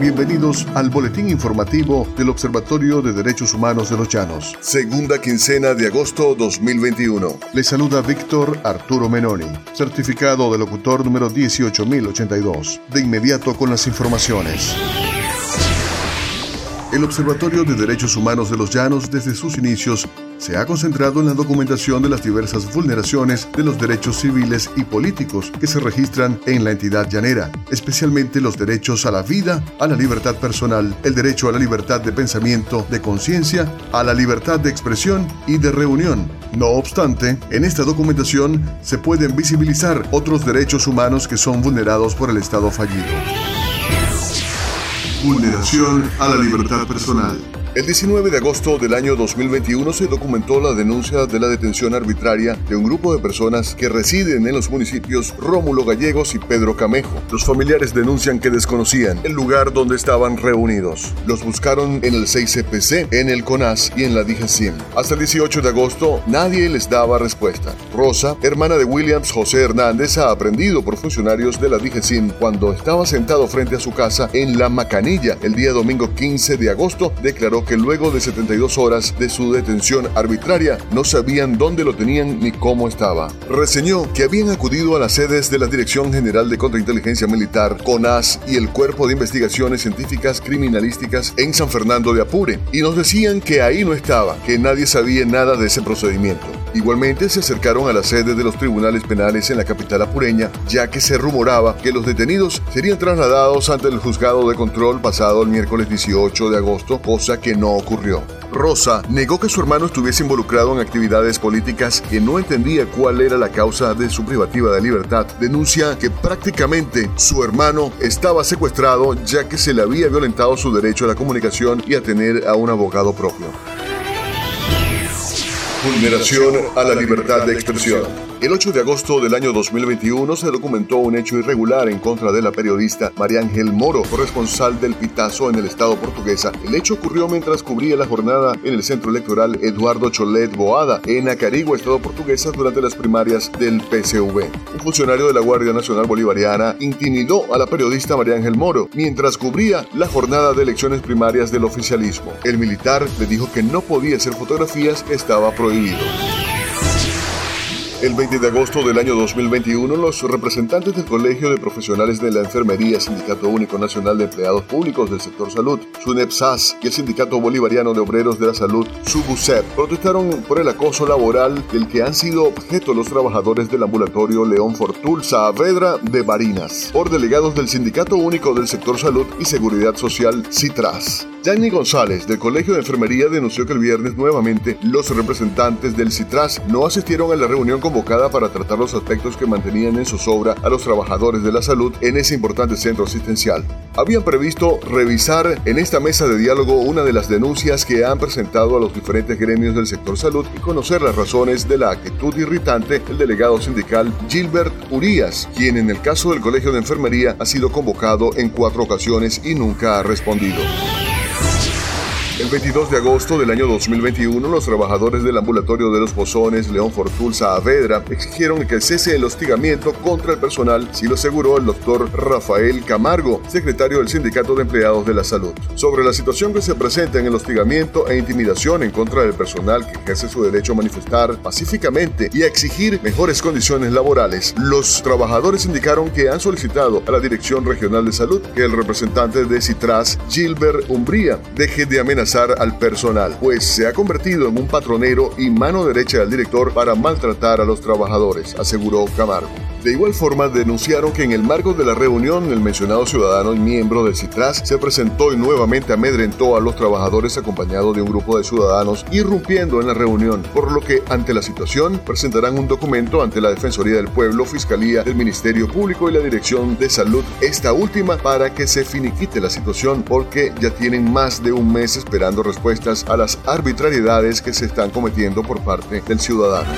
Bienvenidos al boletín informativo del Observatorio de Derechos Humanos de los Llanos. Segunda quincena de agosto 2021. Le saluda Víctor Arturo Menoni, certificado de locutor número 18082. De inmediato con las informaciones. El Observatorio de Derechos Humanos de los Llanos desde sus inicios se ha concentrado en la documentación de las diversas vulneraciones de los derechos civiles y políticos que se registran en la entidad llanera, especialmente los derechos a la vida, a la libertad personal, el derecho a la libertad de pensamiento, de conciencia, a la libertad de expresión y de reunión. No obstante, en esta documentación se pueden visibilizar otros derechos humanos que son vulnerados por el Estado fallido. Vulneración a la libertad personal. El 19 de agosto del año 2021 se documentó la denuncia de la detención arbitraria de un grupo de personas que residen en los municipios Rómulo Gallegos y Pedro Camejo. Los familiares denuncian que desconocían el lugar donde estaban reunidos. Los buscaron en el 6CPC, en el CONAS y en la DIGESIM. Hasta el 18 de agosto nadie les daba respuesta. Rosa, hermana de Williams José Hernández, ha aprendido por funcionarios de la DIGESIM cuando estaba sentado frente a su casa en La Macanilla el día domingo 15 de agosto, declaró que luego de 72 horas de su detención arbitraria no sabían dónde lo tenían ni cómo estaba. Reseñó que habían acudido a las sedes de la Dirección General de Contrainteligencia Militar, CONAS y el Cuerpo de Investigaciones Científicas Criminalísticas en San Fernando de Apure y nos decían que ahí no estaba, que nadie sabía nada de ese procedimiento. Igualmente se acercaron a la sede de los tribunales penales en la capital apureña, ya que se rumoraba que los detenidos serían trasladados ante el juzgado de control pasado el miércoles 18 de agosto, cosa que no ocurrió. Rosa negó que su hermano estuviese involucrado en actividades políticas que no entendía cuál era la causa de su privativa de libertad. Denuncia que prácticamente su hermano estaba secuestrado ya que se le había violentado su derecho a la comunicación y a tener a un abogado propio. Vulneración a la libertad de expresión. El 8 de agosto del año 2021 se documentó un hecho irregular en contra de la periodista María Ángel Moro, corresponsal del Pitazo en el estado portuguesa. El hecho ocurrió mientras cubría la jornada en el centro electoral Eduardo Cholet Boada, en Acarigua, estado portuguesa, durante las primarias del PCV. Un funcionario de la Guardia Nacional Bolivariana intimidó a la periodista María Ángel Moro mientras cubría la jornada de elecciones primarias del oficialismo. El militar le dijo que no podía hacer fotografías, estaba prohibido. El 20 de agosto del año 2021, los representantes del Colegio de Profesionales de la Enfermería, Sindicato Único Nacional de Empleados Públicos del Sector Salud, SUNEPSAS y el Sindicato Bolivariano de Obreros de la Salud, SUBUSEP, protestaron por el acoso laboral del que han sido objeto los trabajadores del ambulatorio León Fortul Saavedra de Barinas, por delegados del Sindicato Único del Sector Salud y Seguridad Social, CITRAS. Yanni González, del Colegio de Enfermería, denunció que el viernes nuevamente los representantes del CITRAS no asistieron a la reunión convocada para tratar los aspectos que mantenían en zozobra a los trabajadores de la salud en ese importante centro asistencial. Habían previsto revisar en esta mesa de diálogo una de las denuncias que han presentado a los diferentes gremios del sector salud y conocer las razones de la actitud irritante del delegado sindical Gilbert Urias, quien en el caso del Colegio de Enfermería ha sido convocado en cuatro ocasiones y nunca ha respondido. El 22 de agosto del año 2021, los trabajadores del ambulatorio de los Pozones León Fortul Saavedra exigieron que cese el hostigamiento contra el personal, si lo aseguró el doctor Rafael Camargo, secretario del Sindicato de Empleados de la Salud. Sobre la situación que se presenta en el hostigamiento e intimidación en contra del personal que ejerce su derecho a manifestar pacíficamente y a exigir mejores condiciones laborales, los trabajadores indicaron que han solicitado a la Dirección Regional de Salud que el representante de Citras, Gilbert Umbría, deje de amenazar al personal, pues se ha convertido en un patronero y mano derecha del director para maltratar a los trabajadores, aseguró Camargo. De igual forma, denunciaron que en el marco de la reunión, el mencionado ciudadano y miembro del CITRAS se presentó y nuevamente amedrentó a los trabajadores acompañado de un grupo de ciudadanos irrumpiendo en la reunión, por lo que ante la situación presentarán un documento ante la Defensoría del Pueblo, Fiscalía del Ministerio Público y la Dirección de Salud, esta última para que se finiquite la situación porque ya tienen más de un mes esperando respuestas a las arbitrariedades que se están cometiendo por parte del ciudadano.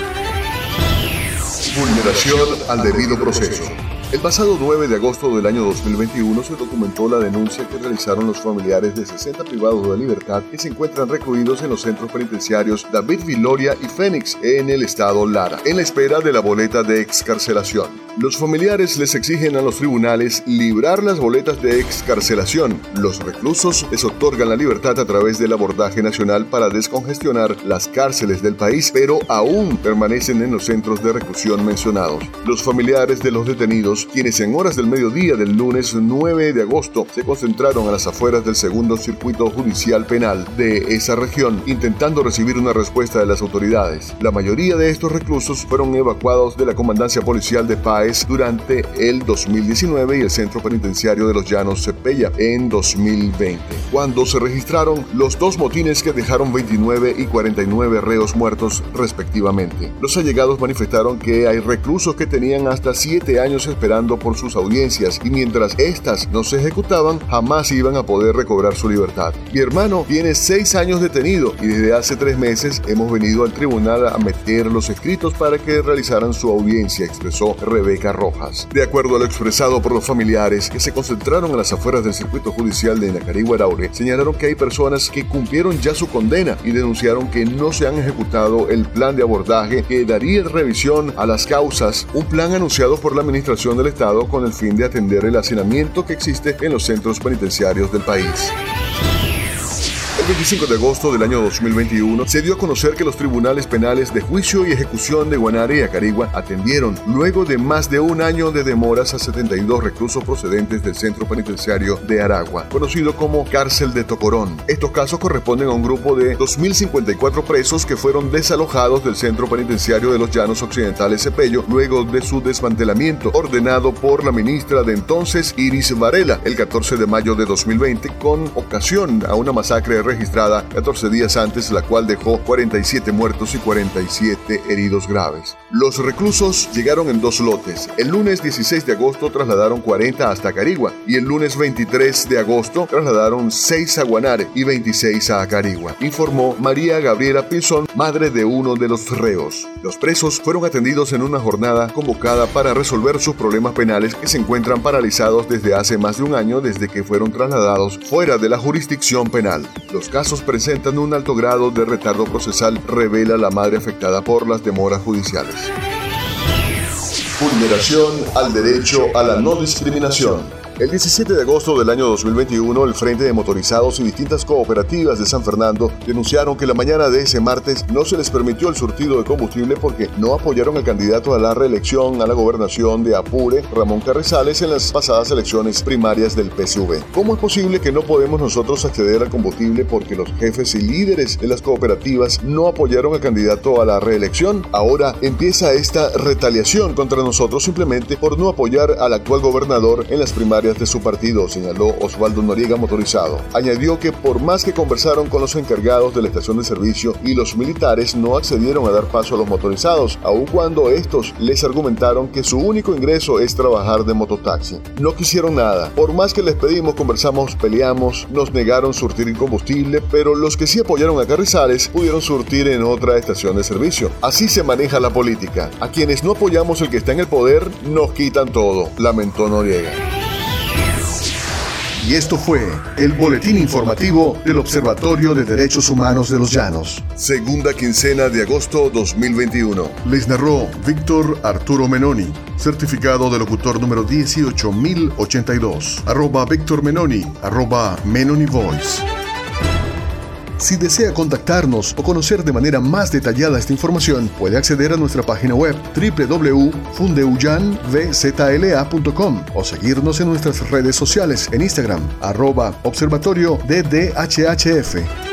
Vulneración al debido proceso. El pasado 9 de agosto del año 2021 se documentó la denuncia que realizaron los familiares de 60 privados de libertad que se encuentran recluidos en los centros penitenciarios David Viloria y Fénix en el estado Lara, en la espera de la boleta de excarcelación. Los familiares les exigen a los tribunales librar las boletas de excarcelación. Los reclusos les otorgan la libertad a través del abordaje nacional para descongestionar las cárceles del país, pero aún permanecen en los centros de reclusión mencionados. Los familiares de los detenidos, quienes en horas del mediodía del lunes 9 de agosto se concentraron a las afueras del segundo circuito judicial penal de esa región, intentando recibir una respuesta de las autoridades. La mayoría de estos reclusos fueron evacuados de la comandancia policial de Durante el 2019 y el Centro Penitenciario de los Llanos Cepella en 2020, cuando se registraron los dos motines que dejaron 29 y 49 reos muertos respectivamente. Los allegados manifestaron que hay reclusos que tenían hasta 7 años esperando por sus audiencias y mientras estas no se ejecutaban jamás iban a poder recobrar su libertad. Mi hermano tiene 6 años detenido y desde hace 3 meses hemos venido al tribunal a meter los escritos para que realizaran su audiencia, expresó Rebeca De acuerdo a lo expresado por los familiares que se concentraron en las afueras del circuito judicial de Araure, señalaron que hay personas que cumplieron ya su condena y denunciaron que no se han ejecutado el plan de abordaje que daría revisión a las causas, un plan anunciado por la Administración del Estado con el fin de atender el hacinamiento que existe en los centros penitenciarios del país. El 25 de agosto del año 2021 se dio a conocer que los tribunales penales de juicio y ejecución de Guanare y Acarigua atendieron, luego de más de un año de demoras, a 72 reclusos procedentes del centro penitenciario de Aragua, conocido como Cárcel de Tocorón. Estos casos corresponden a un grupo de 2.054 presos que fueron desalojados del centro penitenciario de los Llanos Occidentales Cepello luego de su desmantelamiento, ordenado por la ministra de entonces, Iris Varela, el 14 de mayo de 2020, con ocasión a una masacre registrada 14 días antes, la cual dejó 47 muertos y 47 heridos graves. Los reclusos llegaron en dos lotes. El lunes 16 de agosto trasladaron 40 hasta Carigua y el lunes 23 de agosto trasladaron 6 a Guanare y 26 a Carigua, informó María Gabriela Pinzón, madre de uno de los reos. Los presos fueron atendidos en una jornada convocada para resolver sus problemas penales que se encuentran paralizados desde hace más de un año desde que fueron trasladados fuera de la jurisdicción penal. Los casos presentan un alto grado de retardo procesal, revela la madre afectada por las demoras judiciales. Vulneración al derecho a la no discriminación. El 17 de agosto del año 2021, el Frente de Motorizados y distintas cooperativas de San Fernando denunciaron que la mañana de ese martes no se les permitió el surtido de combustible porque no apoyaron al candidato a la reelección a la gobernación de Apure, Ramón Carrizales, en las pasadas elecciones primarias del PSV. ¿Cómo es posible que no podemos nosotros acceder al combustible porque los jefes y líderes de las cooperativas no apoyaron al candidato a la reelección? Ahora empieza esta retaliación contra nosotros simplemente por no apoyar al actual gobernador en las primarias de su partido, señaló Osvaldo Noriega Motorizado. Añadió que por más que conversaron con los encargados de la estación de servicio y los militares no accedieron a dar paso a los motorizados, aun cuando estos les argumentaron que su único ingreso es trabajar de mototaxi. No quisieron nada. Por más que les pedimos, conversamos, peleamos, nos negaron surtir combustible, pero los que sí apoyaron a Carrizales pudieron surtir en otra estación de servicio. Así se maneja la política. A quienes no apoyamos el que está en el poder, nos quitan todo, lamentó Noriega. Y esto fue el boletín informativo del Observatorio de Derechos Humanos de los Llanos. Segunda quincena de agosto 2021. Les narró Víctor Arturo Menoni, certificado de locutor número 18082. Arroba Víctor Menoni, arroba Menoni Voice. Si desea contactarnos o conocer de manera más detallada esta información, puede acceder a nuestra página web www.fundeuyanvzla.com o seguirnos en nuestras redes sociales en Instagram, arroba observatorio DDHHF.